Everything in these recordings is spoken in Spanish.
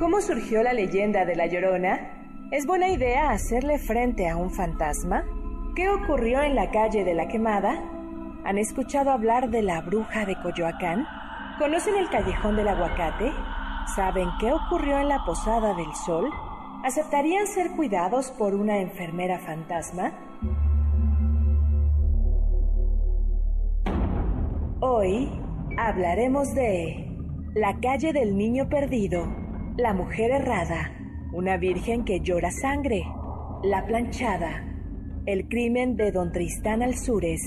¿Cómo surgió la leyenda de La Llorona? ¿Es buena idea hacerle frente a un fantasma? ¿Qué ocurrió en la calle de la Quemada? ¿Han escuchado hablar de la bruja de Coyoacán? ¿Conocen el callejón del aguacate? ¿Saben qué ocurrió en la Posada del Sol? ¿Aceptarían ser cuidados por una enfermera fantasma? Hoy hablaremos de la calle del niño perdido la mujer errada, una virgen que llora sangre, la planchada, el crimen de don Tristán Alzures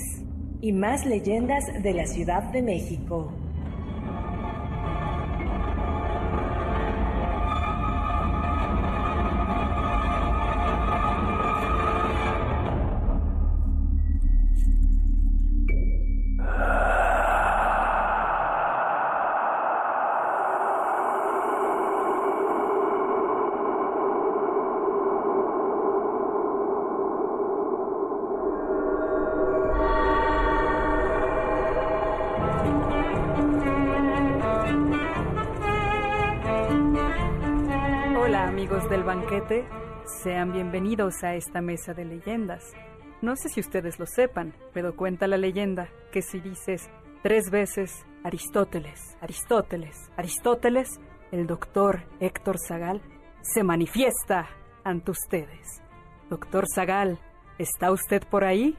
y más leyendas de la Ciudad de México. Sean bienvenidos a esta mesa de leyendas. No sé si ustedes lo sepan, pero cuenta la leyenda que si dices tres veces Aristóteles, Aristóteles, Aristóteles, el doctor Héctor Zagal se manifiesta ante ustedes. Doctor Zagal, ¿está usted por ahí?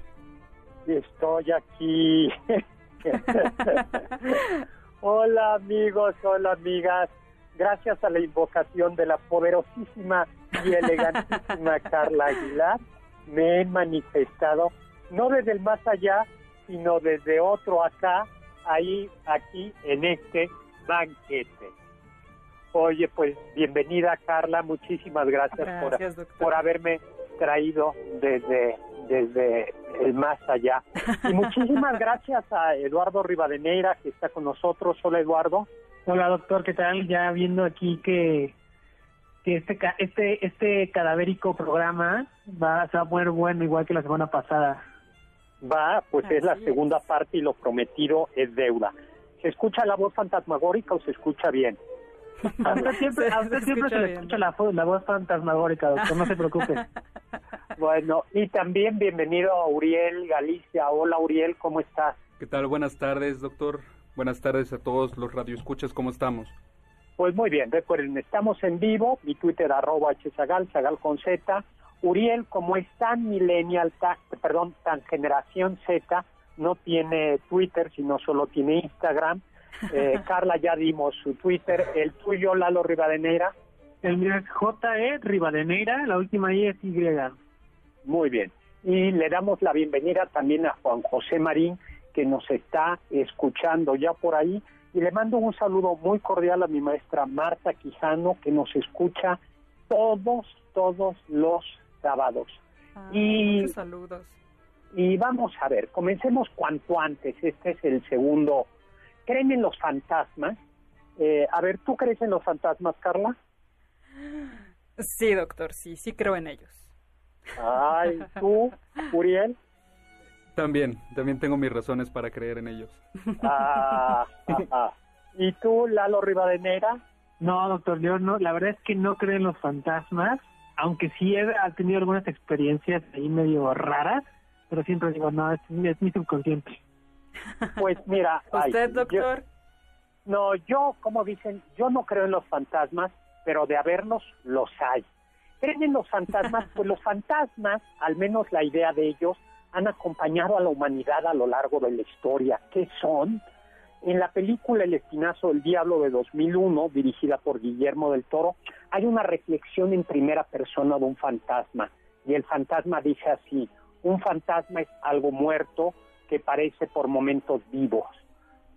Estoy aquí. hola amigos, hola amigas gracias a la invocación de la poderosísima y elegantísima Carla Aguilar, me he manifestado, no desde el más allá, sino desde otro acá, ahí, aquí, en este banquete. Oye, pues bienvenida Carla, muchísimas gracias, por, por haberme traído desde, desde el más allá. Y muchísimas gracias a Eduardo Rivadeneira que está con nosotros. Hola Eduardo. Hola doctor, ¿qué tal? Ya viendo aquí que, que este este este cadavérico programa va, a ser bueno igual que la semana pasada. Va, pues es la segunda parte y lo prometido es deuda. ¿Se escucha la voz fantasmagórica o se escucha bien? A usted siempre, a usted siempre se, le escucha la, la, voz fantasmagórica, doctor, no se preocupe. Bueno, y también bienvenido a Uriel Galicia. Hola Uriel, ¿cómo estás? ¿Qué tal? Buenas tardes, doctor. Buenas tardes a todos los radioescuchas, ¿cómo estamos? Pues muy bien, recuerden, estamos en vivo, mi Twitter arroba hzagal, zagal con z. Uriel, como es tan millennial, perdón, tan generación Z, no tiene Twitter, sino solo tiene Instagram. Eh, Carla, ya dimos su Twitter. El tuyo, Lalo Rivadeneira. El mío es J.E. Rivadeneira, la última I es Y. Muy bien. Y le damos la bienvenida también a Juan José Marín, que nos está escuchando ya por ahí. Y le mando un saludo muy cordial a mi maestra Marta Quijano, que nos escucha todos, todos los sábados. Ah, y muchos saludos. Y vamos a ver, comencemos cuanto antes. Este es el segundo. ¿Creen en los fantasmas? Eh, a ver, ¿tú crees en los fantasmas, Carla? Sí, doctor, sí, sí creo en ellos. Ay, ¿tú, Uriel? También, también tengo mis razones para creer en ellos. Ah, ¿Y tú, Lalo Rivadeneira? No, doctor, yo no, la verdad es que no creo en los fantasmas, aunque sí he, tenido algunas experiencias ahí medio raras, pero siempre digo, no, es, mi subconsciente. Pues mira... ¿Usted, doctor? no, yo, como dicen, yo no creo en los fantasmas, pero de haberlos, los hay. ¿Creen en los fantasmas? Pues los fantasmas, al menos la idea de ellos, han acompañado a la humanidad a lo largo de la historia. ¿Qué son? En la película El Espinazo del Diablo de 2001, dirigida por Guillermo del Toro, hay una reflexión en primera persona de un fantasma. Y el fantasma dice así, un fantasma es algo muerto que parece por momentos vivos,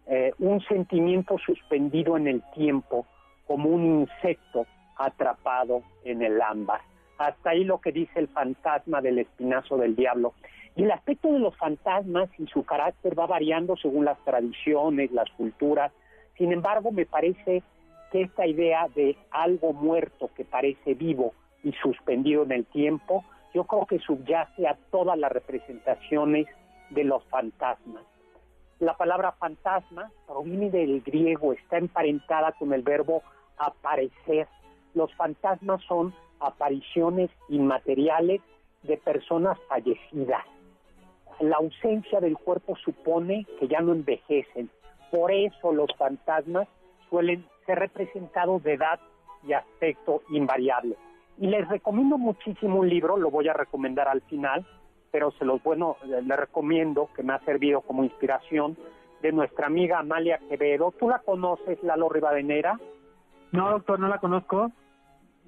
eh, un sentimiento suspendido en el tiempo, como un insecto atrapado en el ámbar. Hasta ahí lo que dice el fantasma del espinazo del diablo. Y el aspecto de los fantasmas y su carácter va variando según las tradiciones, las culturas. Sin embargo, me parece que esta idea de algo muerto que parece vivo y suspendido en el tiempo, yo creo que subyace a todas las representaciones de los fantasmas. La palabra fantasma proviene del griego, está emparentada con el verbo aparecer. Los fantasmas son apariciones inmateriales de personas fallecidas. La ausencia del cuerpo supone que ya no envejecen. Por eso los fantasmas suelen ser representados de edad y aspecto invariable. Y les recomiendo muchísimo un libro, lo voy a recomendar al final, pero se los bueno, le recomiendo, que me ha servido como inspiración, de nuestra amiga Amalia Quevedo. ¿Tú la conoces, Lalo Rivadenera? No, doctor, no la conozco.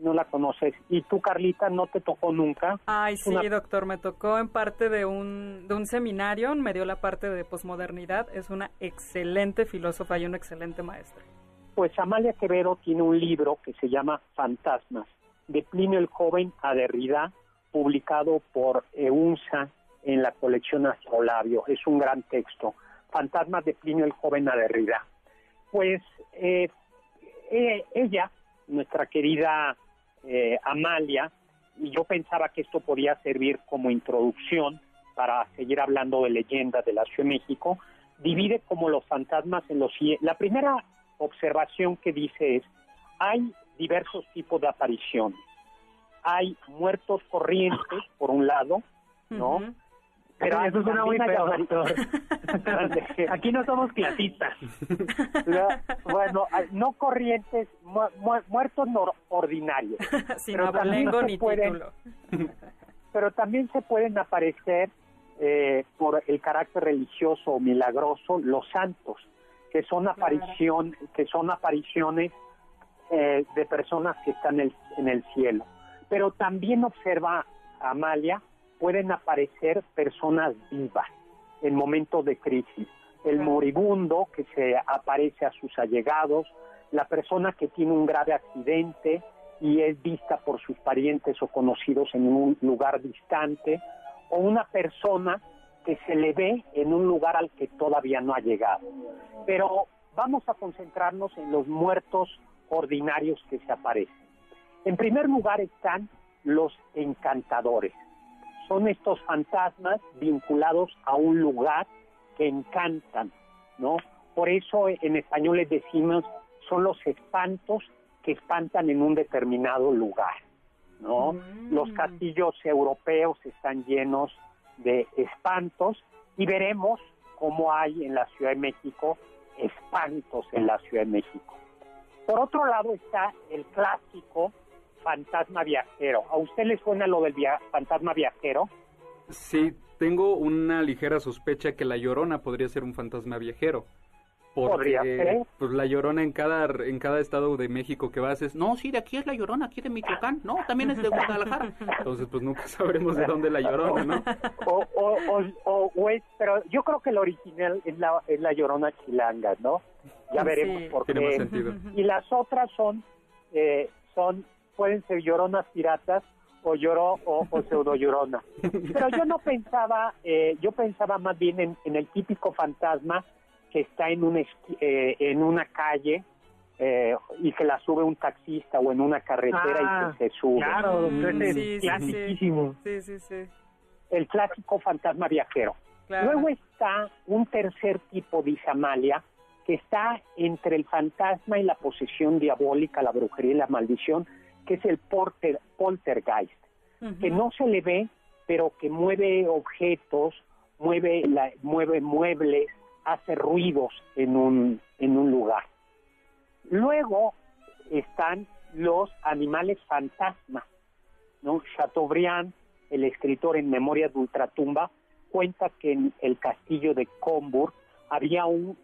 No la conoces. ¿Y tú, Carlita, no te tocó nunca? Ay, sí, doctor, me tocó en parte de un, de un seminario, me dio la parte de posmodernidad. Es una excelente filósofa y una excelente maestra. Pues Amalia Quevedo tiene un libro que se llama Fantasmas, de Plinio el Joven a Derrida, publicado por EUNSA en la colección Astrolabio. Es un gran texto. Fantasmas de Plinio el Joven a Derrida. Pues eh, eh, ella, nuestra querida eh, Amalia, y yo pensaba que esto podía servir como introducción para seguir hablando de leyendas de la Ciudad de México, divide como los fantasmas en los... La primera observación que dice es, hay diversos tipos de apariciones. Hay muertos corrientes, por un lado, ¿no? Pero eso suena muy feo, doctor. Aquí no somos clasistas. bueno, no corrientes, muertos no ordinarios. Sin pero ni título. pero también se pueden aparecer eh, por el carácter religioso o milagroso los santos, que son aparición, que son apariciones eh, de personas que están en el cielo pero también observa Amalia, pueden aparecer personas vivas en momentos de crisis. El moribundo que se aparece a sus allegados, la persona que tiene un grave accidente y es vista por sus parientes o conocidos en un lugar distante, o una persona que se le ve en un lugar al que todavía no ha llegado. Pero vamos a concentrarnos en los muertos ordinarios que se aparecen. En primer lugar están los encantadores. Son estos fantasmas vinculados a un lugar que encantan, ¿no? Por eso en español les decimos son los espantos que espantan en un determinado lugar, ¿no? Mm. Los castillos europeos están llenos de espantos y veremos cómo hay en la Ciudad de México espantos en la Ciudad de México. Por otro lado está el clásico fantasma viajero. ¿A usted le suena lo del fantasma viajero? Sí, tengo una ligera sospecha que la llorona podría ser un fantasma viajero. Porque, Pues la llorona en cada en cada estado de México que vas es, no, sí, de aquí es la llorona, aquí de Michoacán, no, también es de Guadalajara. Entonces, pues nunca sabremos de dónde la llorona, ¿no? O, o, o, o es, pero yo creo que el original es la, es la llorona chilanga, ¿no? Ya veremos por qué. Sentido. Y las otras son, eh, son pueden ser lloronas piratas o lloró o, pseudo llorona. Pero yo no pensaba, eh, yo pensaba más bien en, el típico fantasma que está en un eh, en una calle eh, y que la sube un taxista o en una carretera y ah, que se sube. Claro, mm, es Sí, sí, sí. El clásico fantasma viajero. Luego está un tercer tipo, dice Amalia, que está entre el fantasma y la posesión diabólica, la brujería y la maldición, que es el porter, poltergeist, que no se le ve, pero que mueve objetos, mueve, la, mueve muebles, hace ruidos en un, en un lugar. Luego están los animales fantasmas. ¿no? Chateaubriand, el escritor en Memoria de Ultratumba, cuenta que en el castillo de Combourg había un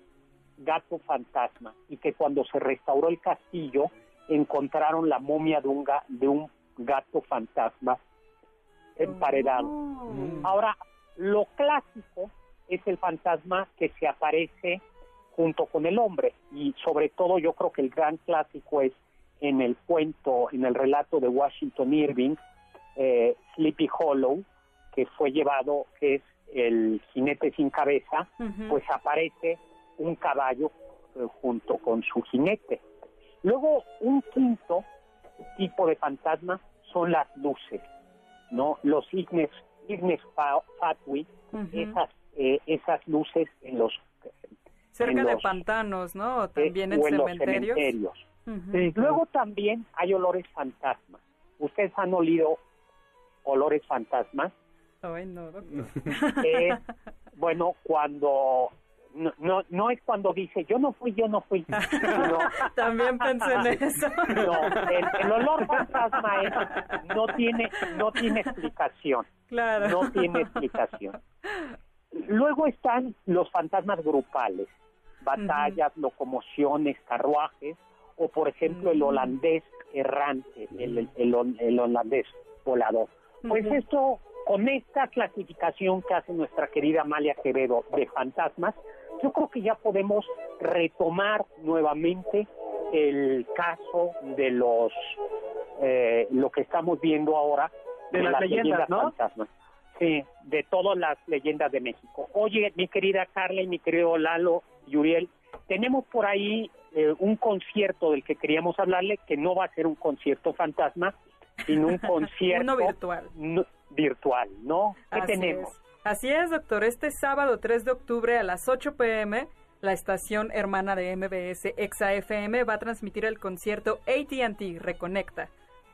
gato fantasma y que cuando se restauró el castillo encontraron la momia de un, de un gato fantasma emparedado. Oh. Ahora, lo clásico es el fantasma que se aparece junto con el hombre. Y sobre todo yo creo que el gran clásico es en el cuento, en el relato de Washington Irving, eh, Sleepy Hollow, que fue llevado, que es el jinete sin cabeza, pues aparece un caballo eh, junto con su jinete. Luego, un quinto tipo de fantasma son las luces, ¿no? Los ignes, ignes fatui, esas, eh, esas luces en los... Cerca de pantanos, ¿no? También en, cementerios. Luego también hay olores fantasmas. ¿Ustedes han olido olores fantasmas? Ay, no, bueno, cuando no, no, no es cuando dice yo no fui, yo no fui. También pensé en eso. No, el, olor fantasma es, no tiene, no tiene explicación. Claro. No tiene explicación. Luego están los fantasmas grupales, batallas, locomociones, carruajes, o por ejemplo el holandés errante, el, el, holandés volador. Pues esto, con esta clasificación que hace nuestra querida Amalia Quevedo de fantasmas, yo creo que ya podemos retomar nuevamente el caso de los eh, lo que estamos viendo ahora de, las, leyendas, ¿no? fantasmas. Sí, de todas las leyendas de México. Oye, mi querida Carla y mi querido Lalo y Uriel, tenemos por ahí eh, un concierto del que queríamos hablarle, que no va a ser un concierto fantasma, sino un concierto virtual. Virtual, ¿no? ¿Qué tenemos? Así es, doctor. Este sábado 3 de octubre a las 8 pm, la estación hermana de MBS Exa FM va a transmitir el concierto ATT Reconecta.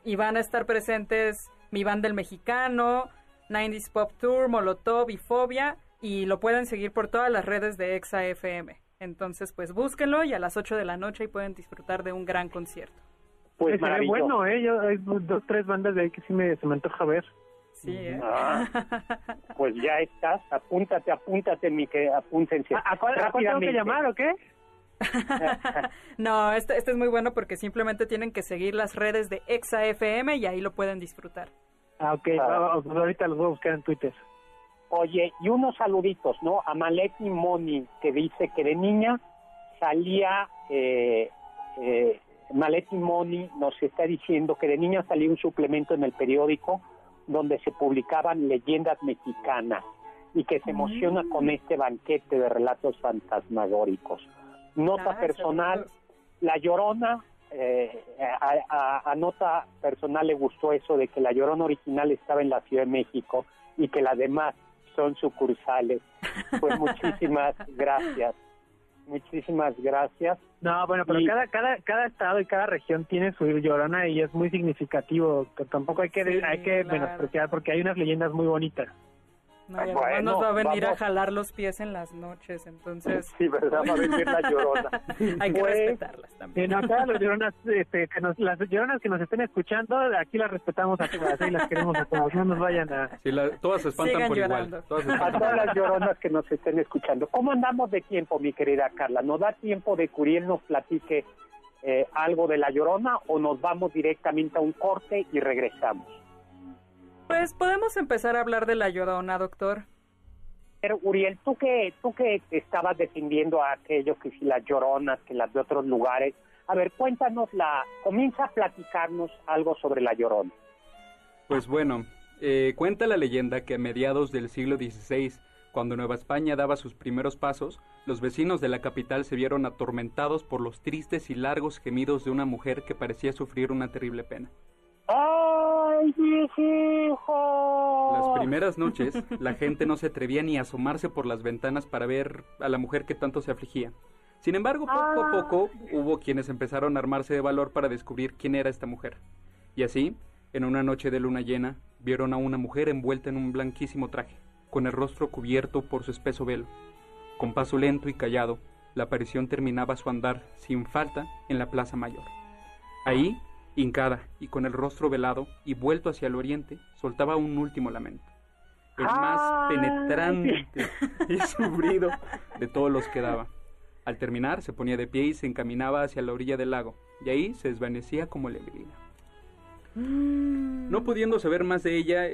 Y van a estar presentes mi banda El Mexicano, 90s Pop Tour, Molotov y Fobia. Y lo pueden seguir por todas las redes de Exa FM. Entonces, pues búsquenlo y a las 8 de la noche y pueden disfrutar de un gran concierto. Pues bueno, ¿eh? Yo, hay dos, tres bandas de ahí que sí me, se me antoja ver. Sí, ¿eh? Ah, pues ya estás, apúntate, apúntate, mi que apúntense. ¿A, cuál, tengo que llamar o qué? no, este, este es muy bueno porque simplemente tienen que seguir las redes de ExaFM y ahí lo pueden disfrutar. Ah, ok, ah. Pues ahorita los voy a buscar en Twitter. Oye, y unos saluditos, ¿no? A Maleki Moni, que dice que de niña salía, eh, eh, Maleki Moni nos está diciendo que de niña salía un suplemento en el periódico donde se publicaban leyendas mexicanas y que se emociona con este banquete de relatos fantasmagóricos. Nota personal, La Llorona, eh, a, nota personal le gustó eso de que La Llorona original estaba en la Ciudad de México y que las demás son sucursales. Pues muchísimas gracias. Muchísimas gracias. No, bueno, pero cada, cada, cada estado y cada región tiene su llorona y es muy significativo. Que tampoco hay que, hay que menospreciar porque hay unas leyendas muy bonitas. No, nos va a venir a jalar los pies en las noches, entonces... Sí, ¿verdad? Va a venir la llorona. Hay que pues, respetarlas también. acá las lloronas, este, que nos, las lloronas que nos estén escuchando, aquí las respetamos a todas y las queremos a todas, no nos vayan a... Sí, todas se espantan por igual. Todas a todas las lloronas que nos estén escuchando. ¿Cómo andamos de tiempo, mi querida Carla? ¿Nos da tiempo de que Uriel nos platique eh, algo de la llorona o nos vamos directamente a un corte y regresamos? Pues podemos empezar a hablar de la Llorona, doctor. Pero Uriel, tú que tú que estabas defendiendo a aquellos que si las Lloronas, que las de otros lugares, a ver, cuéntanos la, comienza a platicarnos algo sobre la Llorona. Pues bueno, eh, cuenta la leyenda que a mediados del siglo XVI, cuando Nueva España daba sus primeros pasos, los vecinos de la capital se vieron atormentados por los tristes y largos gemidos de una mujer que parecía sufrir una terrible pena. ¡Ay, Las primeras noches, la gente no se atrevía ni a asomarse por las ventanas para ver a la mujer que tanto se afligía. Sin embargo, poco a ah. poco hubo quienes empezaron a armarse de valor para descubrir quién era esta mujer. Y así, en una noche de luna llena, vieron a una mujer envuelta en un blanquísimo traje, con el rostro cubierto por su espeso velo. Con paso lento y callado, la aparición terminaba su andar sin falta en la plaza mayor. Ahí Hincada y con el rostro velado y vuelto hacia el oriente, soltaba un último lamento. El más penetrante y sufrido de todos los que daba. Al terminar, se ponía de pie y se encaminaba hacia la orilla del lago, y ahí se desvanecía como lebrina. No pudiendo saber más de ella,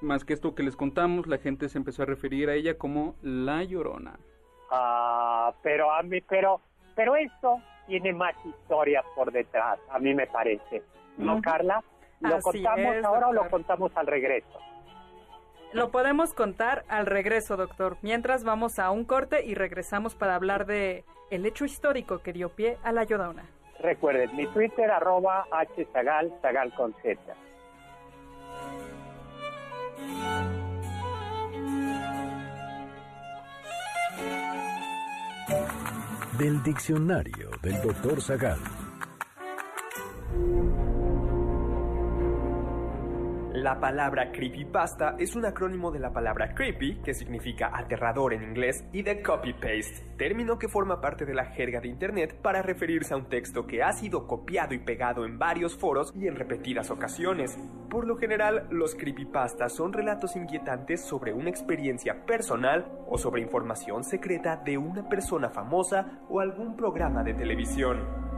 más que esto que les contamos, la gente se empezó a referir a ella como la Llorona. Ah, pero a mí, pero, pero esto tiene más historia por detrás, a mí me parece. ¿No, Carla? ¿Lo contamos ahora o lo contamos al regreso? Lo podemos contar al regreso, doctor. Mientras vamos a un corte y regresamos para hablar de el hecho histórico que dio pie a la Llorona. Recuerden, mi Twitter arroba hzagal, zagal con z. Del diccionario del doctor Zagal. La palabra creepypasta es un acrónimo de la palabra creepy, que significa aterrador en inglés, y de copy-paste, término que forma parte de la jerga de Internet para referirse a un texto que ha sido copiado y pegado en varios foros y en repetidas ocasiones. Por lo general, los creepypastas son relatos inquietantes sobre una experiencia personal o sobre información secreta de una persona famosa o algún programa de televisión.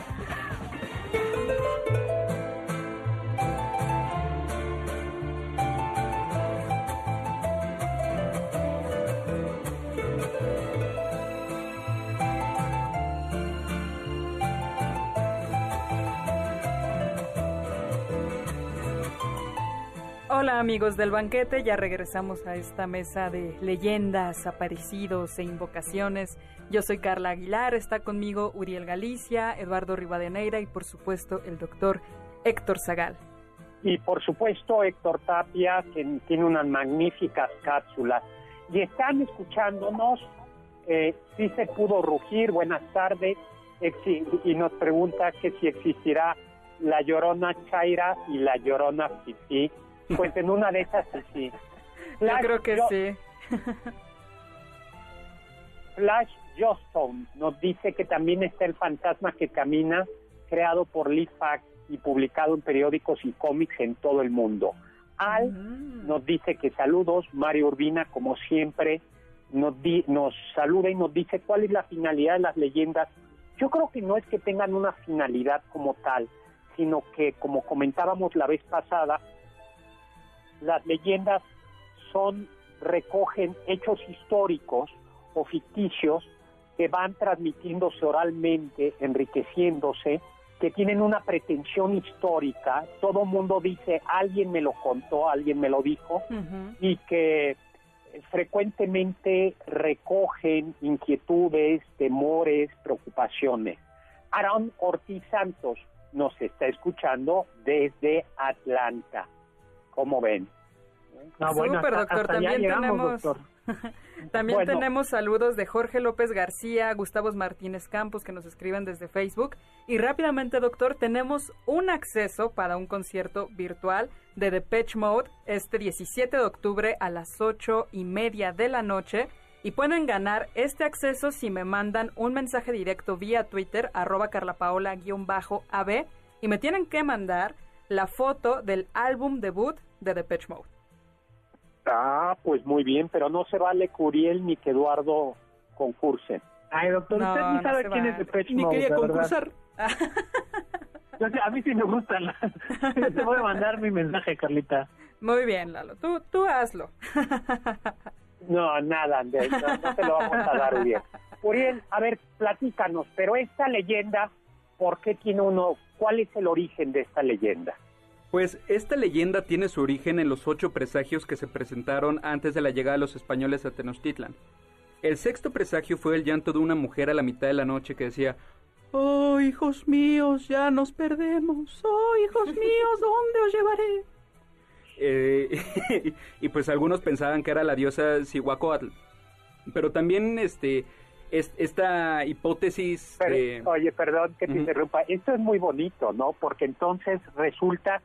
Amigos del banquete, ya regresamos a esta mesa de leyendas, aparecidos e invocaciones. Yo soy Carla Aguilar, está conmigo Uriel Galicia, Eduardo Rivadeneira y por supuesto el doctor Héctor Zagal. Y por supuesto Héctor Tapia, que tiene unas magníficas cápsulas. Y están escuchándonos, eh, si se pudo rugir, buenas tardes, y nos pregunta que si existirá la llorona Chaira y la llorona Fifi pues en una de esas sí. Yo creo que sí. Flash Johnstone nos dice que también está el fantasma que camina, creado por Lee Fax y publicado en periódicos y cómics en todo el mundo. Al mm. nos dice que saludos, Mario Urbina, como siempre, nos, nos saluda y nos dice cuál es la finalidad de las leyendas. Yo creo que no es que tengan una finalidad como tal, sino que, como comentábamos la vez pasada, las leyendas son recogen hechos históricos o ficticios que van transmitiéndose oralmente, enriqueciéndose, que tienen una pretensión histórica, todo mundo dice, alguien me lo contó, alguien me lo dijo, y que frecuentemente recogen inquietudes, temores, preocupaciones. Aaron Ortiz Santos nos está escuchando desde Atlanta. ¿Cómo ven? Súper, doctor. También tenemos... También tenemos saludos de Jorge López García, Gustavo Martínez Campos que nos escriben desde Facebook. Y rápidamente, doctor, tenemos un acceso para un concierto virtual de Depeche Mode este 17 de octubre a las 8 y media de la noche. Y pueden ganar este acceso si me mandan un mensaje directo vía Twitter, arroba carlapaola-ab. Y me tienen que mandar la foto del álbum debut de Depeche Mode. Ah, pues muy bien, pero no se vale Curiel ni que Eduardo concursen. Ay, doctor, usted ni sabe quién es Depeche Mode. Ni quería concursar. a mí sí me gusta. Te voy a mandar mi mensaje, Carlita. Muy bien, Lalo. Tú, tú hazlo. no, nada, Andrés. No, no te lo vamos a dar bien. Uriel, a ver, platícanos, pero esta leyenda ¿por qué tiene uno, cuál es el origen de esta leyenda? Pues esta leyenda tiene su origen en los ocho presagios que se presentaron antes de la llegada de los españoles a Tenochtitlan. El sexto presagio fue el llanto de una mujer a la mitad de la noche que decía, Oh, hijos míos, ya nos perdemos. Oh, hijos míos, ¿dónde os llevaré? Eh, y pues algunos pensaban que era la diosa Cihuacóatl. Pero también este esta hipótesis... Oye, perdón que te interrumpa. Esto es muy bonito, ¿no? Porque entonces resulta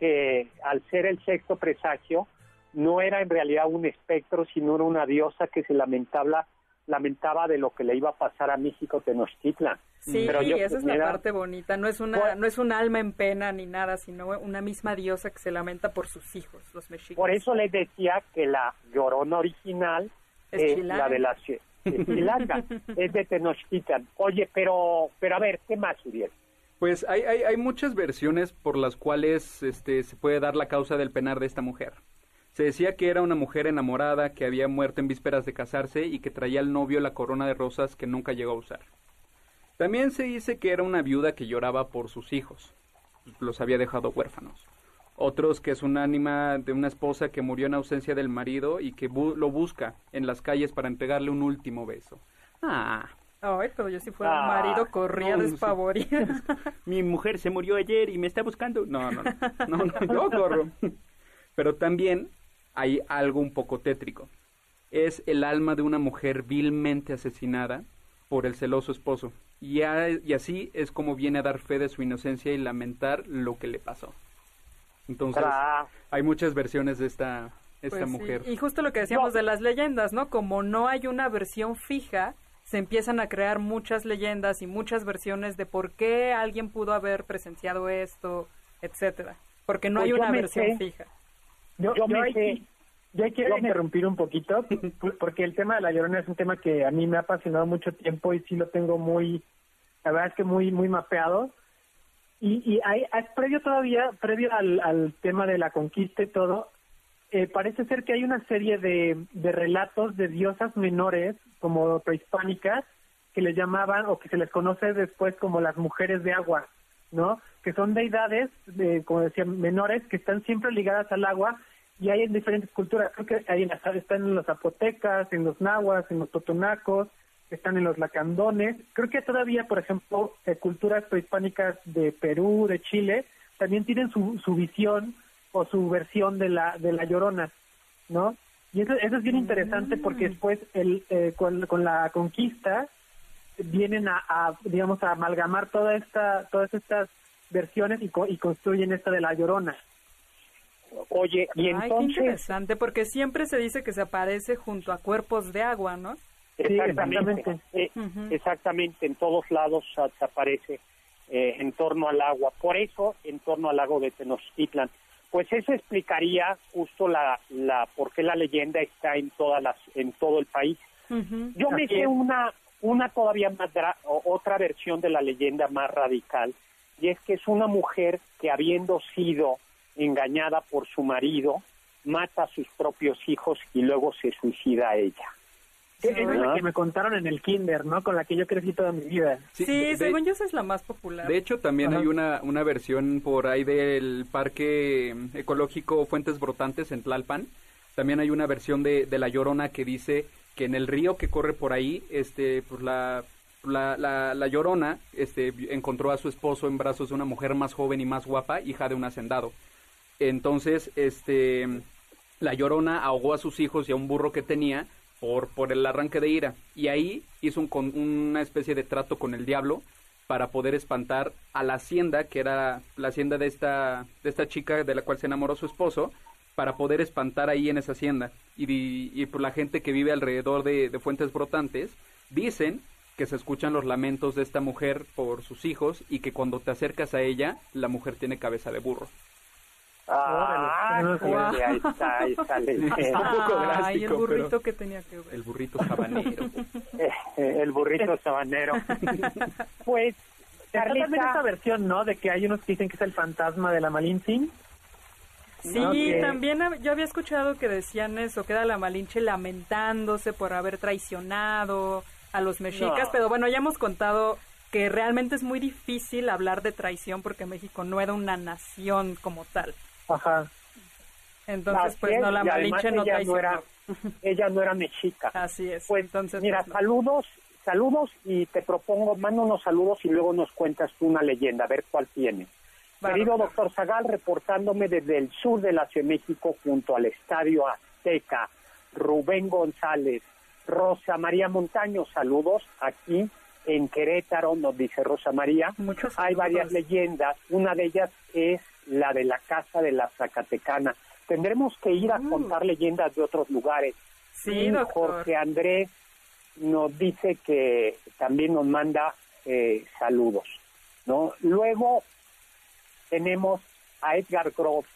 que al ser el sexto presagio, no era en realidad un espectro, sino era una diosa que se lamentaba, lamentaba de lo que le iba a pasar a México Tenochtitlan. Sí, Pero esa es la parte bonita, no es una no es un alma en pena ni nada, sino una misma diosa que se lamenta por sus hijos, los mexicas. Por eso les decía que la llorona original es, la de la es de Tenochtitlan. Oye, pero pero a ver, ¿qué más, Uriel? Pues hay, hay, hay muchas versiones por las cuales este, se puede dar la causa del penar de esta mujer. Se decía que era una mujer enamorada que había muerto en vísperas de casarse y que traía al novio la corona de rosas que nunca llegó a usar. También se dice que era una viuda que lloraba por sus hijos, los había dejado huérfanos. Otros que es un ánima de una esposa que murió en ausencia del marido y que lo busca en las calles para entregarle un último beso. Ah, Ay, pero yo si fuera un ah, marido corría no. Mi mujer se murió ayer y me está buscando. No, no, no, no, no yo corro. Pero también hay algo un poco tétrico. Es el alma de una mujer vilmente asesinada por el celoso esposo. Y, y así es como viene a dar fe de su inocencia y lamentar lo que le pasó. Entonces, hay muchas versiones de esta, esta pues mujer. Y justo lo que decíamos de las leyendas, ¿no? Como no hay una versión fija, se empiezan a crear muchas leyendas y muchas versiones de por qué alguien pudo haber presenciado esto, etcétera, porque no pues hay una versión fija. Yo, yo, quiero interrumpir un poquito, porque el tema de la llorona es un tema que a mí me ha apasionado mucho tiempo y sí lo tengo muy, la verdad es que muy, muy mapeado. Y, y hay, previo todavía, previo al, al tema de la conquista y todo, eh, parece ser que hay una serie de, de relatos de diosas menores, como prehispánicas, que les llamaban o que se les conoce después como las mujeres de agua, ¿no? Que son deidades, de, como decía, menores, que están siempre ligadas al agua y hay en diferentes culturas. Creo que hay en las, están en los zapotecas, en los nahuas, en los totonacos, están en los lacandones. Creo que todavía, por ejemplo, eh, culturas prehispánicas de Perú, de Chile, también tienen su, su visión o su versión de la, de la llorona, ¿no? Y eso, eso es bien interesante porque mm. después el, eh, con, con, la conquista vienen a, digamos, a amalgamar toda esta, todas estas versiones y, y construyen esta de la llorona. Oye, y entonces... Qué interesante, porque siempre se dice que se aparece junto a cuerpos de agua, ¿no? Exactamente, eh, exactamente, en todos lados se aparece eh, en torno al agua. Por eso, en torno al lago de Tenochtitlan. Pues eso explicaría justo la, la por qué la leyenda está en todas las en todo el país. Yo me sé una una todavía más otra versión de la leyenda más radical y es que es una mujer que habiendo sido engañada por su marido mata a sus propios hijos y luego se suicida a ella. Es la que me contaron en el kinder, ¿no? Con la que yo crecí toda mi vida. Sí, según yo esa es la más popular. De hecho, también hay una, una versión por ahí del Parque Ecológico Fuentes Brotantes en Tlalpan. También hay una versión de, de La Llorona que dice que en el río que corre por ahí, este, pues la, la, la, la, Llorona este, encontró a su esposo en brazos de una mujer más joven y más guapa, hija de un hacendado. Entonces, este, la Llorona ahogó a sus hijos y a un burro que tenía por, por el arranque de ira. Y ahí hizo un, una especie de trato con el diablo para poder espantar a la hacienda, que era la hacienda de esta, de esta chica de la cual se enamoró su esposo, para poder espantar ahí en esa hacienda. Y, y, por la gente que vive alrededor de, de Fuentes Brotantes, dicen que se escuchan los lamentos de esta mujer por sus hijos y que cuando te acercas a ella, la mujer tiene cabeza de burro. Ah, ahí está, ahí está. un poco drástico, el burrito que tenía que ver. El burrito sabanero. Eh, el burrito sabanero. pues, Está también esta versión, ¿no? De que hay unos que dicen que es el fantasma de la Malinche. Sí, también yo había escuchado que decían eso, que era la Malinche lamentándose por haber traicionado a los mexicas, pero bueno, ya hemos contado que realmente es muy difícil hablar de traición porque México no era una nación como tal. Ajá. Entonces, pues no, la Malinche no ella no era, ella no era mexica. Así es. Pues, Entonces, mira, pues, saludos, saludos y te propongo, manda unos saludos y luego nos cuentas tú una leyenda, a ver cuál tiene. Querido doctor Zagal, reportándome desde el sur de la Ciudad de México junto al Estadio Azteca, Rubén González, Rosa María Montaño, saludos aquí en Querétaro, nos dice Rosa María. Hay varias leyendas, una de ellas es la de la casa de la Zacatecana. Tendremos que ir a mm. contar leyendas de otros lugares. Sí, Jorge Andrés nos dice que también nos manda eh, saludos, ¿no? Luego tenemos a Edgar Grove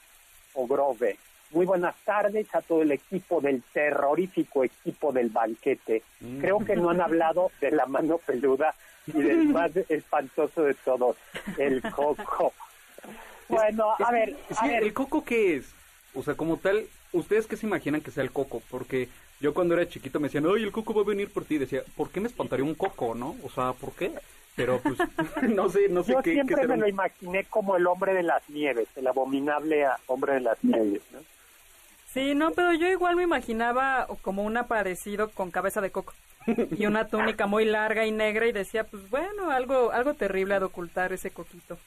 o Grove. Muy buenas tardes a todo el equipo del terrorífico equipo del banquete. Mm. Creo que no han hablado de la mano peluda y del más espantoso de todos, el coco. Bueno, a ver, a ver. ¿El coco qué es? O sea, como tal, ¿ustedes qué se imaginan que sea el coco? Porque yo cuando era chiquito me decían, ay, el coco va a venir por ti. Decía, ¿por qué me espantaría un coco, no? O sea, ¿por qué? Pero pues, no sé, no sé yo qué. siempre me lo imaginé como el hombre de las nieves, el abominable hombre de las nieves, ¿no? Sí, no, pero yo igual me imaginaba como un aparecido con cabeza de coco y una túnica muy larga y negra y decía, pues bueno, algo algo terrible de ocultar ese coquito.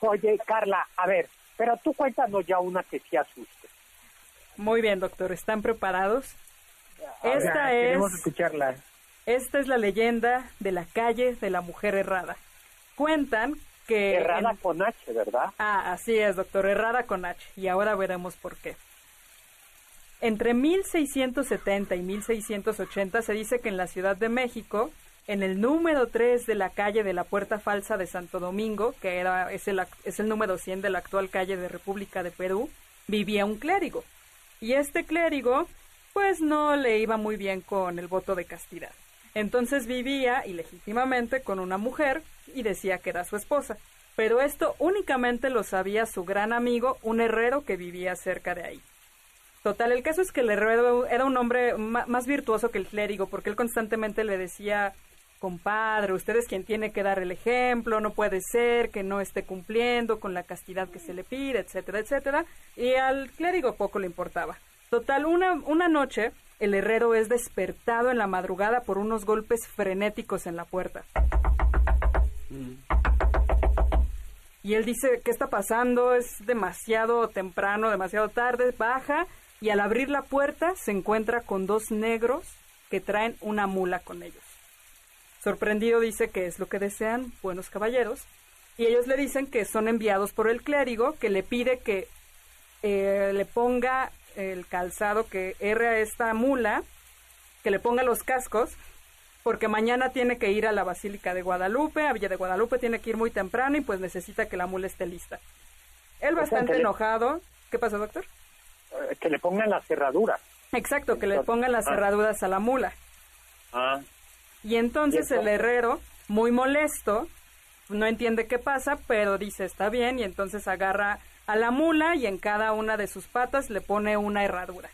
Oye, Carla, a ver, pero tú cuéntanos ya una que sí asuste. Muy bien, doctor, ¿están preparados? Esta es escucharla. Esta es la leyenda de la calle de la mujer errada. Cuentan que errada con H, ¿verdad? Ah, así es, doctor, errada con H, y ahora veremos por qué. Entre 1670 y 1680 se dice que en la Ciudad de México, en el número 3 de la calle de la Puerta Falsa de Santo Domingo, que era, es, el, es el número 100 de la actual calle de República de Perú, vivía un clérigo. Y este clérigo, pues no le iba muy bien con el voto de castidad. Entonces vivía ilegítimamente con una mujer y decía que era su esposa. Pero esto únicamente lo sabía su gran amigo, un herrero que vivía cerca de ahí. Total, el caso es que el herrero era un hombre más virtuoso que el clérigo, porque él constantemente le decía, compadre, usted es quien tiene que dar el ejemplo, no puede ser que no esté cumpliendo con la castidad que se le pide, etcétera, etcétera. Y al clérigo poco le importaba. Total, una, una noche, el herrero es despertado en la madrugada por unos golpes frenéticos en la puerta. Y él dice, ¿qué está pasando? Es demasiado temprano, demasiado tarde, baja y al abrir la puerta se encuentra con dos negros que traen una mula con ellos. Sorprendido dice que es lo que desean, buenos caballeros, y ellos le dicen que son enviados por el clérigo que le pide que eh, le ponga el calzado que erre a esta mula, que le ponga los cascos, porque mañana tiene que ir a la Basílica de Guadalupe, a Villa de Guadalupe tiene que ir muy temprano y pues necesita que la mula esté lista. Él bastante enojado. ¿Qué pasa, doctor? Eh, que le pongan las cerraduras. Exacto, que le pongan las ah. cerraduras a la mula. Ah. Y entonces el herrero, muy molesto, no entiende qué pasa, pero dice está bien y entonces agarra a la mula y en cada una de sus patas le pone una herradura.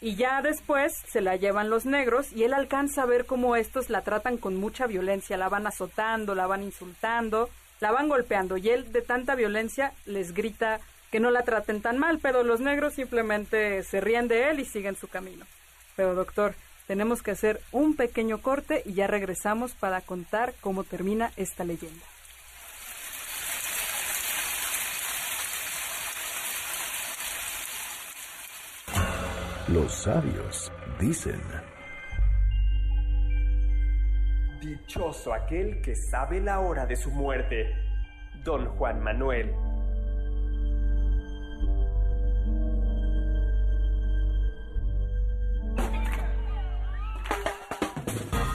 Y ya después se la llevan los negros y él alcanza a ver cómo estos la tratan con mucha violencia, la van azotando, la van insultando, la van golpeando y él de tanta violencia les grita que no la traten tan mal, pero los negros simplemente se ríen de él y siguen su camino. Pero doctor, tenemos que hacer un pequeño corte y ya regresamos para contar cómo termina esta leyenda. Los sabios dicen. Dichoso aquel que sabe la hora de su muerte. Don Juan Manuel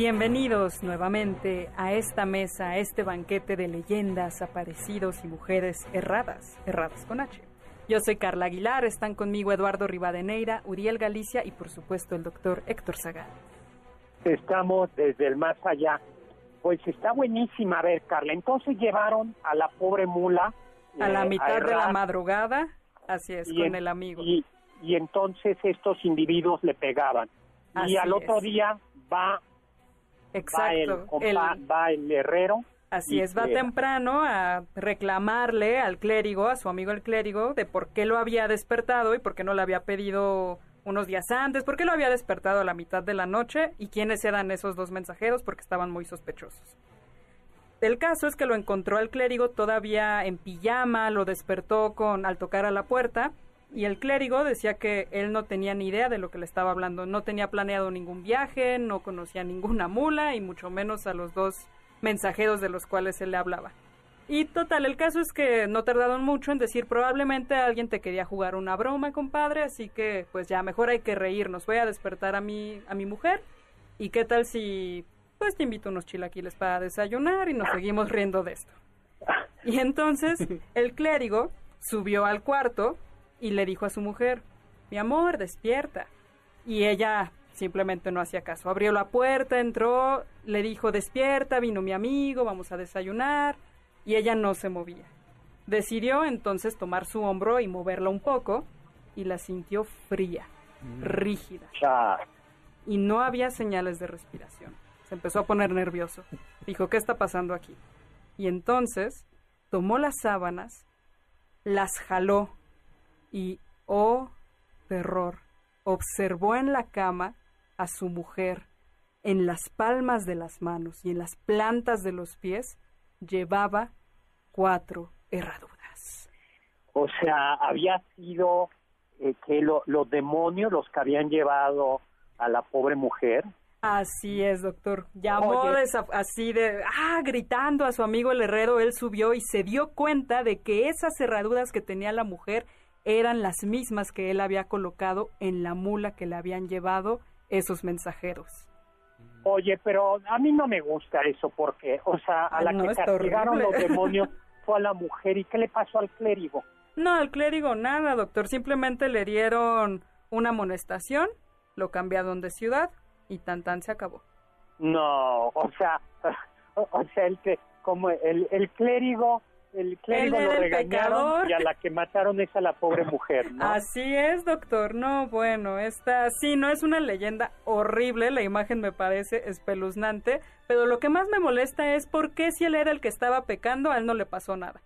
Bienvenidos nuevamente a esta mesa, a este banquete de leyendas, aparecidos y mujeres erradas, erradas con H. Yo soy Carla Aguilar, están conmigo Eduardo Rivadeneira, Uriel Galicia y por supuesto el doctor Héctor Zagal. Estamos desde el más allá. Pues está buenísima, a ver Carla, entonces llevaron a la pobre mula. A la eh, mitad de la madrugada, así es, con el amigo. Y, entonces estos individuos le pegaban. y al otro día va Exacto. Va el, herrero. Así es, va temprano a reclamarle al clérigo, a su amigo el clérigo, de por qué lo había despertado y por qué no le había pedido unos días antes, por qué lo había despertado a la mitad de la noche y quiénes eran esos dos mensajeros porque estaban muy sospechosos. El caso es que lo encontró al clérigo todavía en pijama, lo despertó con al tocar a la puerta y el clérigo decía que él no tenía ni idea de lo que le estaba hablando, no tenía planeado ningún viaje, no conocía ninguna mula y mucho menos a los dos mensajeros de los cuales él le hablaba. Y total, el caso es que no tardaron mucho en decir probablemente alguien te quería jugar una broma, compadre, así que pues ya mejor hay que reírnos. Voy a despertar a mi, a mi mujer y qué tal si pues te invito unos chilaquiles para desayunar y nos seguimos riendo de esto. Y entonces el clérigo subió al cuarto y le dijo a su mujer, mi amor, despierta. Y ella simplemente no hacía caso. Abrió la puerta, entró, le dijo, despierta, vino mi amigo, vamos a desayunar y ella no se movía. Decidió entonces tomar su hombro y moverla un poco y la sintió fría, mm. rígida. Y no había señales de respiración. Se empezó a poner nervioso. Dijo, ¿qué está pasando aquí? Y entonces tomó las sábanas, las jaló y, oh terror, observó en la cama a su mujer, en las palmas de las manos y en las plantas de los pies, llevaba cuatro herraduras. O sea, había sido eh, que los demonios los que habían llevado a la pobre mujer. Así es, doctor. Llamó así de, ah, gritando a su amigo el herrero, él subió y se dio cuenta de que esas herraduras que tenía la mujer eran las mismas que él había colocado en la mula que le habían llevado esos mensajeros. Oye, pero a mí no me gusta eso porque, o sea, a la que castigaron los demonios fue a la mujer. ¿Y qué le pasó al clérigo? No, al clérigo nada, doctor. Simplemente le dieron una amonestación, lo cambiaron de ciudad y tan tan se acabó. No, o sea, o, sea, el que, como el, el clérigo el clérigo lo regañaron y a la que mataron es a la pobre mujer, ¿no? Así es, doctor. No, bueno, esta sí, no es una leyenda horrible, la imagen me parece espeluznante, pero lo que más me molesta es por qué si él era el que estaba pecando, a él no le pasó nada.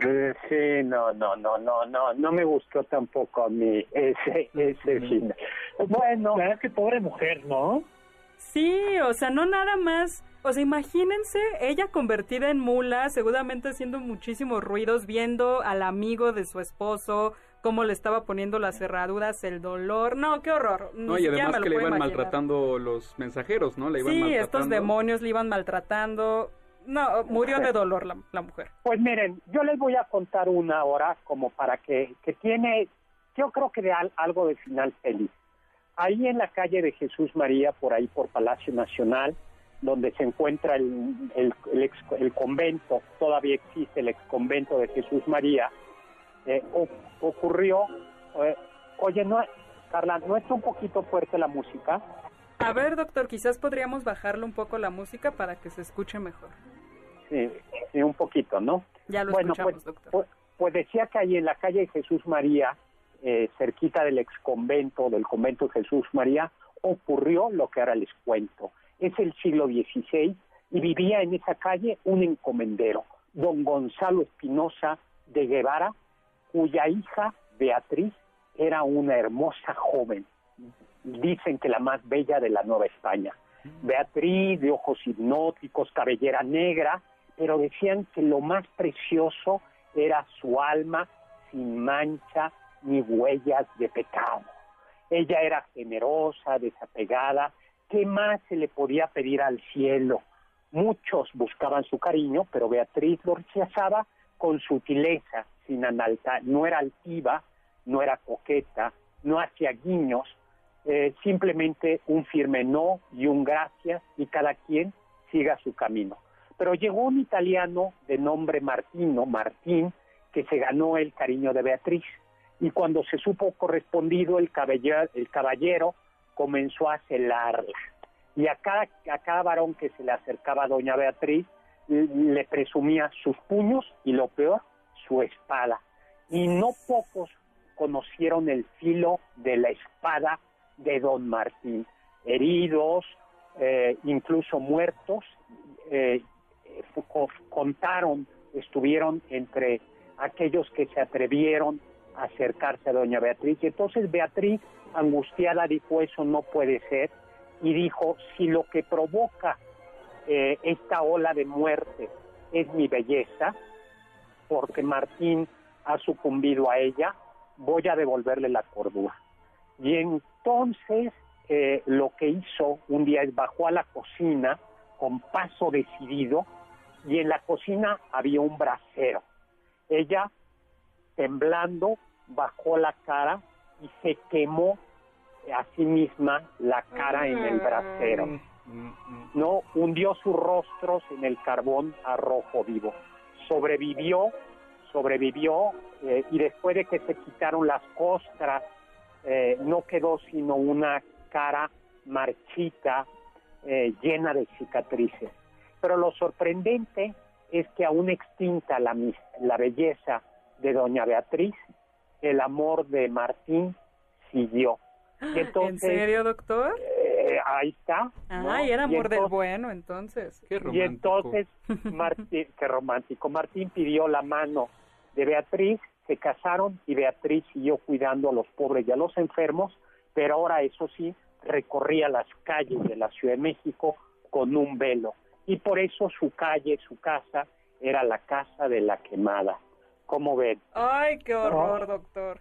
Eh, sí, no, no, no, no, no, no me gustó tampoco a mí ese, ese fin. Bueno, es que pobre mujer, ¿no? Sí, o sea, no nada más o sea, imagínense ella convertida en mula, seguramente haciendo muchísimos ruidos, viendo al amigo de su esposo, cómo le estaba poniendo las cerraduras, el dolor. No, qué horror. no, y además que le iban maltratando los mensajeros, ¿no? Le iban sí, estos demonios le iban maltratando. No, murió de dolor la, la, mujer. Pues miren, yo les voy a contar una hora como para que, que tiene, yo creo que de algo de final feliz. Ahí en la calle de Jesús María, por ahí por Palacio Nacional, donde se encuentra el, el, convento, todavía existe el ex convento de Jesús María, eh, ocurrió, eh, oye, no, Carla, ¿no está un poquito fuerte la música? A ver, doctor, quizás podríamos bajarle un poco la música para que se escuche mejor. Sí, sí un poquito, ¿no? Ya lo bueno, escuchamos, pues, doctor. Pues, pues, decía que ahí en la calle de Jesús María, eh, cerquita del ex convento, del convento de Jesús María, ocurrió lo que ahora les cuento es el siglo XVI y vivía en esa calle un encomendero, don Gonzalo Espinosa de Guevara, cuya hija Beatriz era una hermosa joven, dicen que la más bella de la Nueva España. Beatriz, de ojos hipnóticos, cabellera negra, pero decían que lo más precioso era su alma sin mancha ni huellas de pecado. Ella era generosa, desapegada ¿Qué más se le podía pedir al cielo? Muchos buscaban su cariño, pero Beatriz lo rechazaba con sutileza, sin analta, no era altiva, no era coqueta, no hacía guiños, eh, simplemente un firme no y un gracias y cada quien siga su camino. Pero llegó un italiano de nombre Martino, Martín, que se ganó el cariño de Beatriz y cuando se supo correspondido el caballero, el caballero comenzó a celarla. Y a cada, a cada varón que se le acercaba a doña Beatriz, le presumía sus puños y lo peor, su espada. Y no pocos conocieron el filo de la espada de don Martín. Heridos eh, incluso muertos, eh, contaron, estuvieron entre aquellos que se atrevieron acercarse a doña Beatriz. Y entonces Beatriz, angustiada, dijo, eso no puede ser, y dijo, si lo que provoca eh, esta ola de muerte es mi belleza, porque Martín ha sucumbido a ella, voy a devolverle la cordura. Y entonces eh, lo que hizo un día es bajó a la cocina con paso decidido y en la cocina había un brasero. Ella, temblando, bajó la cara y se quemó a sí misma la cara en el brasero. Mm. No hundió sus rostros en el carbón a rojo vivo. Sobrevivió, sobrevivió eh, y después de que se quitaron las costras, eh, no quedó sino una cara marchita, eh, llena de cicatrices. Pero lo sorprendente es que aún extinta la, la belleza de doña Beatriz, el amor de Martín siguió. ¿En serio, doctor? Eh, ahí está. Ah, y era amor del bueno, entonces. Qué romántico. Y entonces, Martín, qué romántico. Martín pidió la mano de Beatriz, se casaron y Beatriz siguió cuidando a los pobres y a los enfermos, pero ahora, eso sí, recorría las calles de la Ciudad de México con un velo. Y por eso su calle, su casa, era la casa de la quemada. ¿Cómo ven? Ay, qué horror, doctor.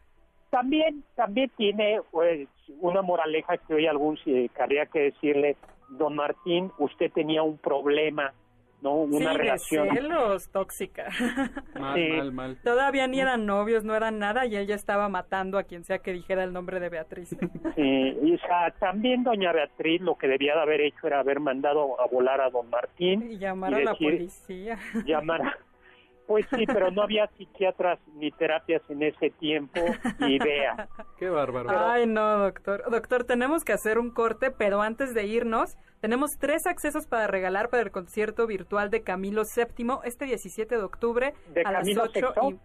También, también tiene pues, una moraleja que hoy algún si quería que decirle, don Martín, usted tenía un problema ¿no? Una sí, relación. De celos tóxica. Mal, mal, mal. Todavía ni eran novios, no eran nada, y ella estaba matando a quien sea que dijera el nombre de Beatriz. Sí, y o sea, también doña Beatriz lo que debía de haber hecho era haber mandado a volar a don Martín. Y llamar a la policía. Llamar a, pues sí, pero no había psiquiatras ni terapias en ese tiempo y vea. Qué bárbaro. Ay, no, doctor. Doctor, tenemos que hacer un corte, pero antes de irnos, tenemos tres accesos para regalar para el concierto virtual de Camilo VII este 17 de octubre a las 8 y...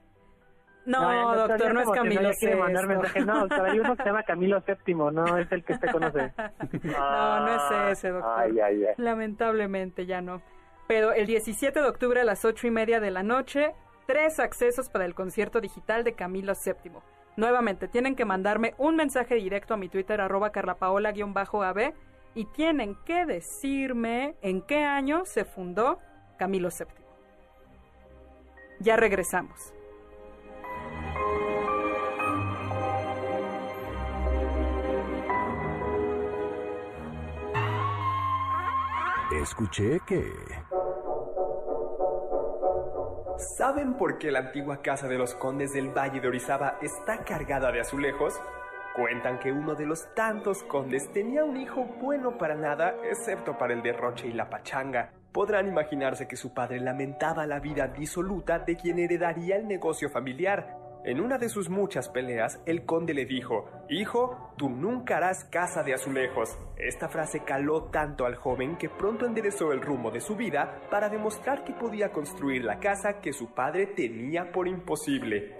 No, doctor, no es Camilo VII. No, hay uno que se llama Camilo VII, no es el que usted conoce. no, no es ese, doctor. Ay, ay, ay. Lamentablemente ya no. Pero el 17 de octubre a las ocho y media de la noche, tres accesos para el concierto digital de Camilo VII. Nuevamente, tienen que mandarme un mensaje directo a mi Twitter, arroba carlapaola-ab, y tienen que decirme en qué año se fundó Camilo VII. Ya regresamos. Escuché que... ¿Saben por qué la antigua casa de los condes del Valle de Orizaba está cargada de azulejos? Cuentan que uno de los tantos condes tenía un hijo bueno para nada, excepto para el derroche y la pachanga. Podrán imaginarse que su padre lamentaba la vida disoluta de quien heredaría el negocio familiar, en una de sus muchas peleas, el conde le dijo, Hijo, tú nunca harás casa de azulejos. Esta frase caló tanto al joven que pronto enderezó el rumbo de su vida para demostrar que podía construir la casa que su padre tenía por imposible.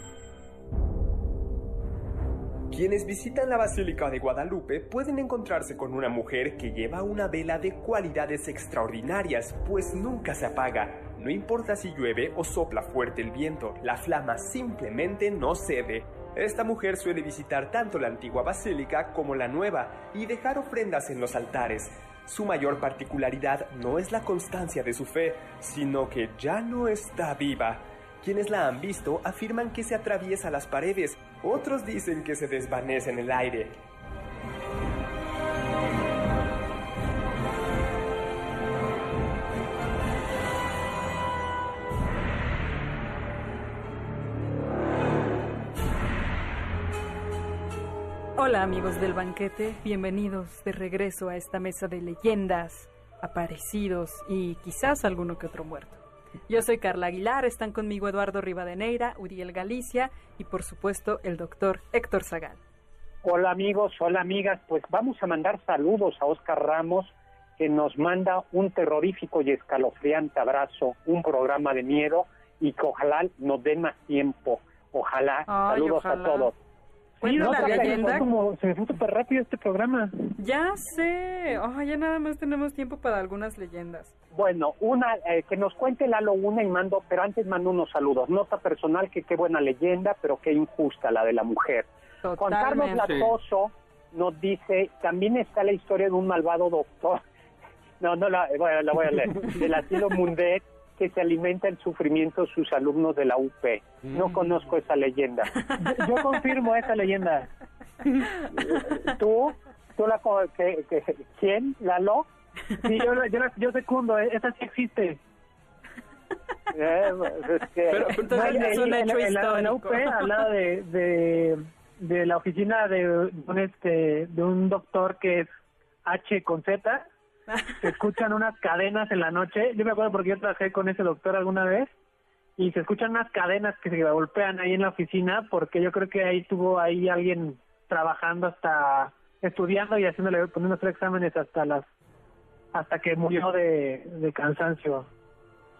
Quienes visitan la Basílica de Guadalupe pueden encontrarse con una mujer que lleva una vela de cualidades extraordinarias, pues nunca se apaga. No importa si llueve o sopla fuerte el viento, la flama simplemente no cede. Esta mujer suele visitar tanto la antigua basílica como la nueva y dejar ofrendas en los altares. Su mayor particularidad no es la constancia de su fe, sino que ya no está viva. Quienes la han visto afirman que se atraviesa las paredes, otros dicen que se desvanece en el aire. Hola amigos del banquete, bienvenidos de regreso a esta mesa de leyendas, aparecidos y quizás alguno que otro muerto. Yo soy Carla Aguilar, están conmigo Eduardo Rivadeneira, Uriel Galicia y por supuesto el doctor Héctor Zagal. Hola amigos, hola amigas, pues vamos a mandar saludos a Oscar Ramos que nos manda un terrorífico y escalofriante abrazo, un programa de miedo y que ojalá nos den más tiempo. Ojalá. saludos a todos. Bueno, la leyenda. Como, se me fue súper rápido este programa. Ya sé. Oh, ya nada más tenemos tiempo para algunas leyendas. Bueno, una eh, que nos cuente Lalo una y mando, pero antes mando unos saludos. Nota personal que qué buena leyenda, pero qué injusta la de la mujer. Juan Carlos Latoso nos dice, también está la historia de un malvado doctor. No, no la, bueno, la voy a leer. Del asilo Mundet que se alimenta el sufrimiento sus alumnos de la UP. No mm. conozco esa leyenda. Yo, confirmo esa leyenda. ¿Tú? ¿Tú la que, que, ¿Quién? ¿Lalo? Sí, yo, yo, yo secundo, eh, esa sí existe. Eh, pues, es que, Pero, es un hecho histórico. En la UP, al lado de, de, de la oficina de un, este, de un doctor que es H con Z, se escuchan unas cadenas en la noche. Yo me acuerdo porque yo trabajé con ese doctor alguna vez y se escuchan unas cadenas que se golpean ahí en la oficina porque yo creo que ahí tuvo ahí alguien trabajando hasta estudiando y haciéndole poniendo exámenes hasta las hasta que murió de, cansancio.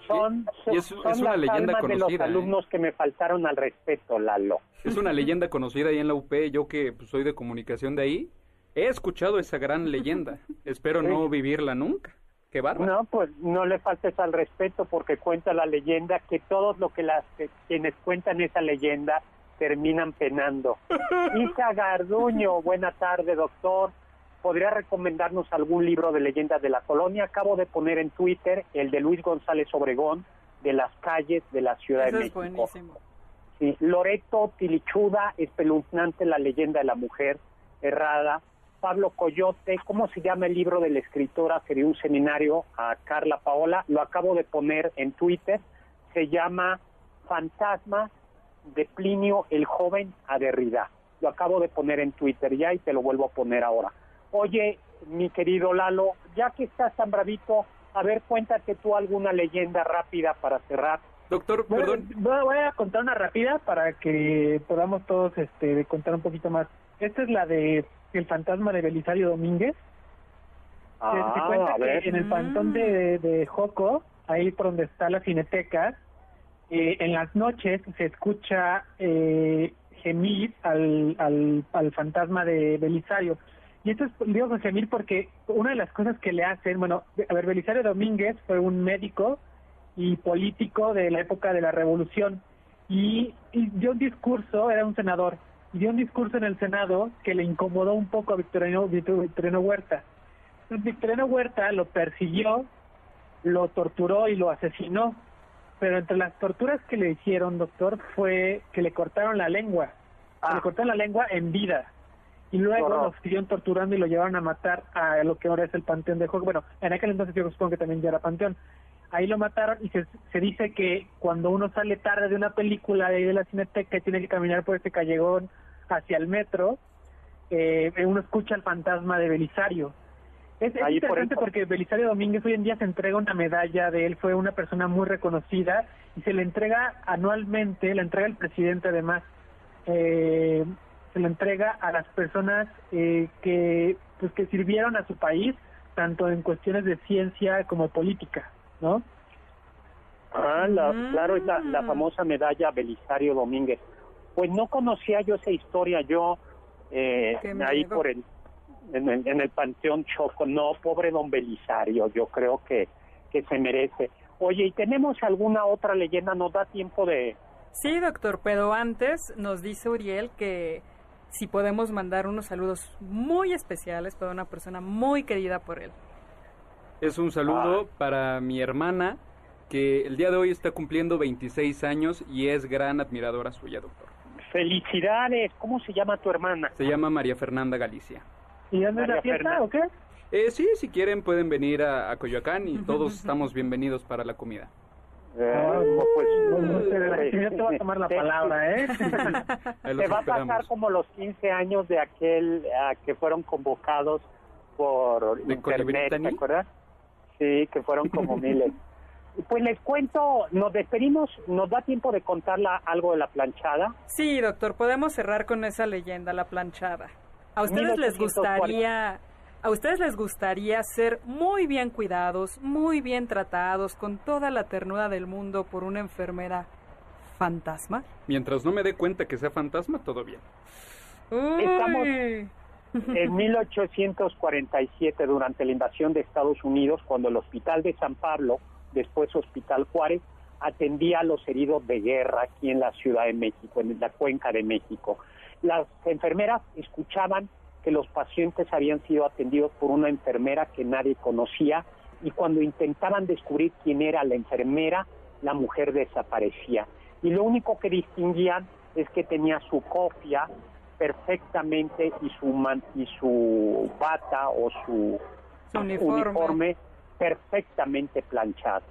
Son, es, una leyenda conocida. De los ¿eh? alumnos que me faltaron al respeto, Lalo. Es una leyenda conocida ahí en la UP, yo que pues, soy de comunicación de ahí, He escuchado esa gran leyenda. Espero no vivirla nunca. Qué bárbaro. No, pues no le faltes al respeto porque cuenta la leyenda que todos lo que las quienes cuentan esa leyenda terminan penando. Isa Garduño, buena tarde, doctor. ¿Podría recomendarnos algún libro de leyendas de la colonia? Acabo de poner en Twitter el de Luis González Obregón, de las calles de la Ciudad de México. Es buenísimo. Sí, Loreto Tilichuda, espeluznante la leyenda de la mujer errada. Pablo Coyote, ¿cómo se llama el libro de la escritora que dio un seminario a Carla Paola? Lo acabo de poner en Twitter, se llama Fantasma de Plinio el joven a Derrida. Lo acabo de poner en Twitter ya y te lo vuelvo a poner ahora. Oye, mi querido Lalo, ya que estás tan bravito, a ver, cuéntate tú alguna leyenda rápida para cerrar. Doctor, perdón. Voy a contar una rápida para que podamos todos este, contar un poquito más. Esta es la de el fantasma de Belisario Domínguez. Ah, se cuenta que en el pantón de, de Joco, ahí por donde está la cineteca, eh, en las noches se escucha eh, gemir al, al, al fantasma de Belisario. Y esto es, digo gemir porque una de las cosas que le hacen, bueno, a ver, Belisario Domínguez fue un médico y político de la época de la Revolución y, y dio un discurso, era un senador, dio un discurso en el Senado que le incomodó un poco a Victoriano, Victoriano Huerta. Victoriano Huerta lo persiguió, lo torturó y lo asesinó. Pero entre las torturas que le hicieron, doctor, fue que le cortaron la lengua. Le ah. cortaron la lengua en vida. Y luego lo siguieron torturando y lo llevaron a matar a lo que ahora es el Panteón de Juego. Bueno, en aquel entonces yo supongo que también ya era Panteón ahí lo mataron y se, se dice que cuando uno sale tarde de una película de ahí de la cineteca y tiene que caminar por ese callejón hacia el metro, eh, uno escucha el fantasma de Belisario. Es, interesante porque Belisario Domínguez hoy en día se entrega una medalla de él, fue una persona muy reconocida y se le entrega anualmente, la entrega el presidente además, eh, se le entrega a las personas eh, que pues que sirvieron a su país tanto en cuestiones de ciencia como política. ¿no? Ah, claro, es la, mm. famosa medalla Belisario Domínguez. Pues no conocía yo esa historia, yo eh, ahí por el en, el en, el Panteón Choco, no, pobre don Belisario, yo creo que, que se merece. Oye, ¿y tenemos alguna otra leyenda? ¿Nos da tiempo de...? Sí, doctor, pero antes nos dice Uriel que si podemos mandar unos saludos muy especiales para una persona muy querida por él. Es un saludo ah. para mi hermana, que el día de hoy está cumpliendo 26 años y es gran admiradora suya, doctor. Felicidades. ¿Cómo se llama tu hermana? Se llama María Fernanda Galicia. ¿Y dónde es la fiesta o qué? Eh, sí, si quieren pueden venir a, Coyoacán y todos estamos bienvenidos para la comida. Eh, pues, no, sé, ya te va a tomar la palabra, ¿eh? te va a pasar como los 15 años de aquel que fueron convocados por internet, ¿te acuerdas? Sí, que fueron como miles. Pues les cuento, nos despedimos, ¿nos da tiempo de contarla algo de la planchada? Sí, doctor, podemos cerrar con esa leyenda, la planchada. ¿A ustedes les gustaría a ustedes les gustaría ser muy bien cuidados, muy bien tratados, con toda la ternura del mundo por una enfermera fantasma? Mientras no me dé cuenta que sea fantasma, todo bien. Estamos en 1847, durante la invasión de Estados Unidos, cuando el Hospital de San Pablo después Hospital Juárez, atendía a los heridos de guerra aquí en la Ciudad de México, en la cuenca de México. Las enfermeras escuchaban que los pacientes habían sido atendidos por una enfermera que nadie conocía y cuando intentaban descubrir quién era la enfermera, la mujer desaparecía. Y lo único que distinguían es que tenía su copia perfectamente y su, y su bata o su, uniforme perfectamente planchado.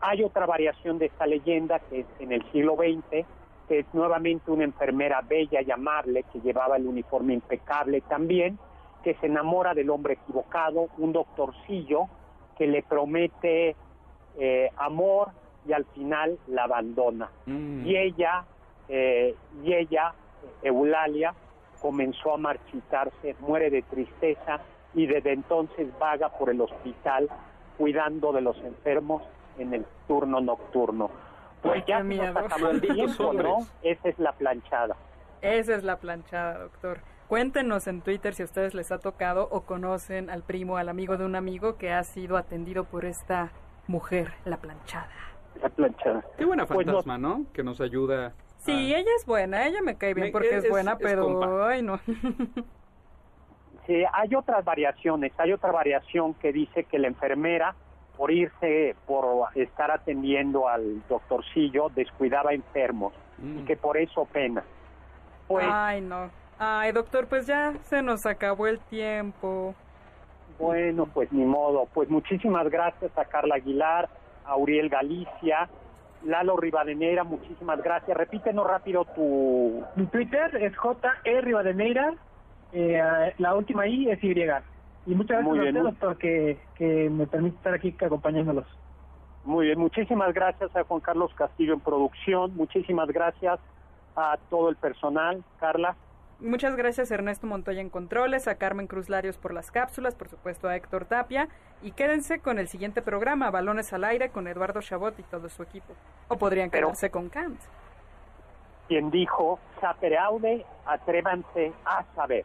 Hay otra variación de esta leyenda que es en el siglo XX, que es nuevamente una enfermera bella y amable que llevaba el uniforme impecable también, que se enamora del hombre equivocado, un doctorcillo que le promete eh, amor y al final la abandona. Mm. Y ella, eh, y ella, Eulalia, comenzó a marchitarse, muere de tristeza y desde entonces vaga por el hospital cuidando de los enfermos en el turno nocturno. Pues ya nos acabó el tiempo, ¿no? Esa es la planchada. Esa es la planchada, doctor. Cuéntenos en Twitter si a ustedes les ha tocado o conocen al primo, al amigo de un amigo que ha sido atendido por esta mujer, la planchada. La planchada. Qué buena pues fantasma, ¿no? Que nos ayuda. Sí, ella es buena, ella me cae bien porque es, buena, pero ay no. hay otras variaciones, hay otra variación que dice que la enfermera, por irse, por estar atendiendo al doctorcillo, descuidaba enfermos y mm. que por eso pena. Pues, Ay, no. Ay, doctor, pues ya se nos acabó el tiempo. Bueno, pues ni modo. Pues muchísimas gracias a Carla Aguilar, a Uriel Galicia, Lalo Rivadeneira, muchísimas gracias. Repítenos rápido tu... Mi Twitter es JE Rivadeneira eh, la última I es Y. Y muchas gracias a usted, doctor, que, que me permite estar aquí acompañándolos. Muy bien, muchísimas gracias a Juan Carlos Castillo en producción, muchísimas gracias a todo el personal, Carla. Muchas gracias Ernesto Montoya en controles, a Carmen Cruz Larios por las cápsulas, por supuesto a Héctor Tapia y quédense con el siguiente programa, Balones al Aire con Eduardo Chabot y todo su equipo. O podrían quedarse con Kant. Quien dijo, sapere aude, atrévanse a saber.